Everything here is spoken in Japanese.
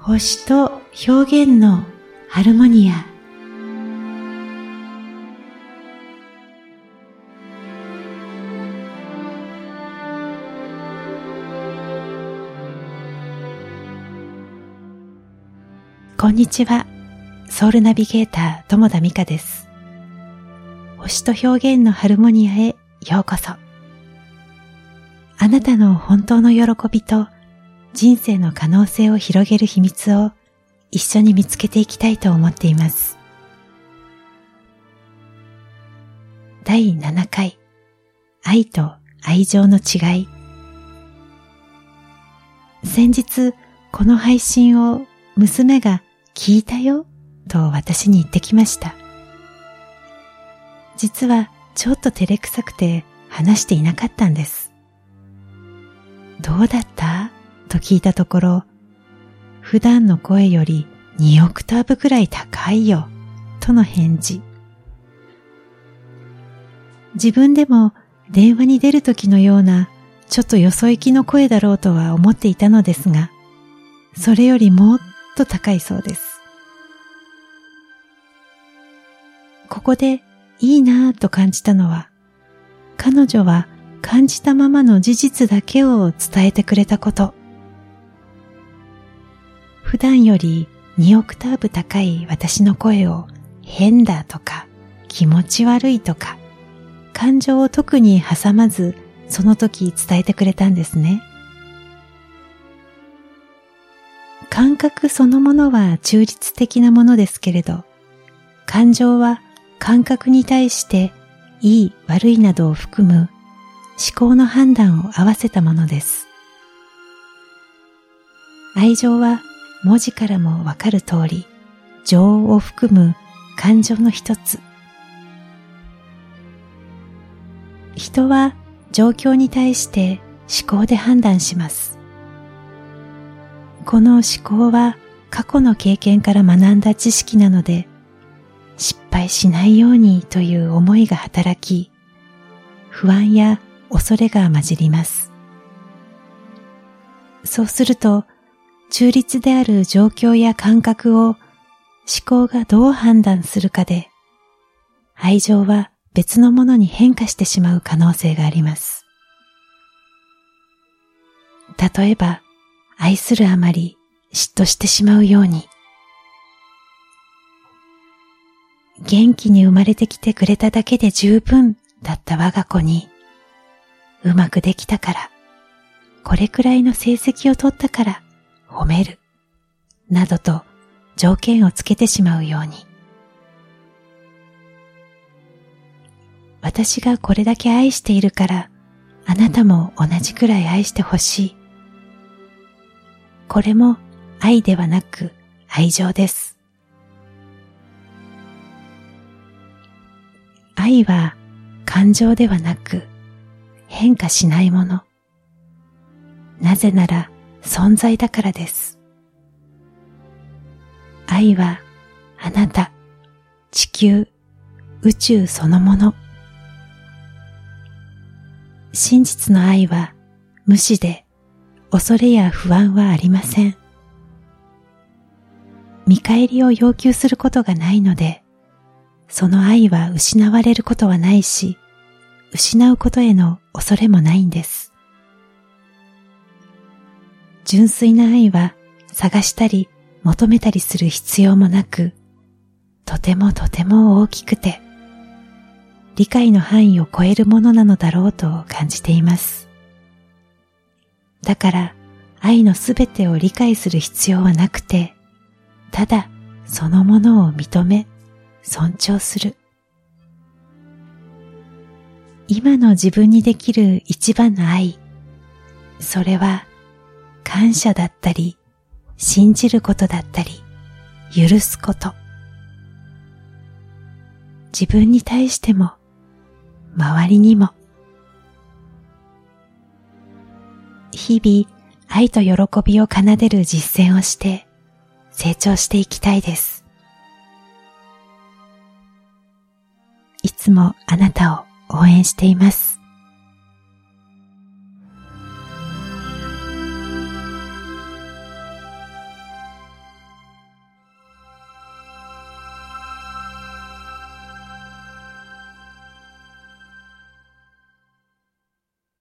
星と表現のハルモニアこんにちは。ソウルナビゲーター、友田美香です。星と表現のハルモニアへようこそ。あなたの本当の喜びと人生の可能性を広げる秘密を一緒に見つけていきたいと思っています。第7回愛と愛情の違い先日この配信を娘が聞いたよと私に言ってきました。実はちょっと照れくさくて話していなかったんです。どうだった？と聞いたところ、普段の声より2オクターブくらい高いよ、との返事。自分でも電話に出る時のようなちょっとよそ行きの声だろうとは思っていたのですが、それよりもっと高いそうです。ここでいいなぁと感じたのは、彼女は感じたままの事実だけを伝えてくれたこと。普段より2オクターブ高い私の声を変だとか気持ち悪いとか感情を特に挟まずその時伝えてくれたんですね。感覚そのものは中立的なものですけれど、感情は感覚に対していい悪いなどを含む思考の判断を合わせたものです。愛情は文字からもわかる通り、情を含む感情の一つ。人は状況に対して思考で判断します。この思考は過去の経験から学んだ知識なので、失敗しないようにという思いが働き、不安や恐れが混じります。そうすると中立である状況や感覚を思考がどう判断するかで、愛情は別のものに変化してしまう可能性があります。例えば、愛するあまり嫉妬してしまうように、元気に生まれてきてくれただけで十分だった我が子に、うまくできたから、これくらいの成績を取ったから、褒める、などと条件をつけてしまうように。私がこれだけ愛しているから、あなたも同じくらい愛してほしい。これも愛ではなく愛情です。愛は感情ではなく変化しないもの。なぜなら存在だからです。愛はあなた、地球、宇宙そのもの。真実の愛は無視で恐れや不安はありません。見返りを要求することがないので、その愛は失われることはないし、失うことへの恐れもないんです。純粋な愛は探したり求めたりする必要もなく、とてもとても大きくて、理解の範囲を超えるものなのだろうと感じています。だから愛のすべてを理解する必要はなくて、ただそのものを認め、尊重する。今の自分にできる一番の愛、それは感謝だったり、信じることだったり、許すこと。自分に対しても、周りにも。日々、愛と喜びを奏でる実践をして、成長していきたいです。いつもあなたを応援しています。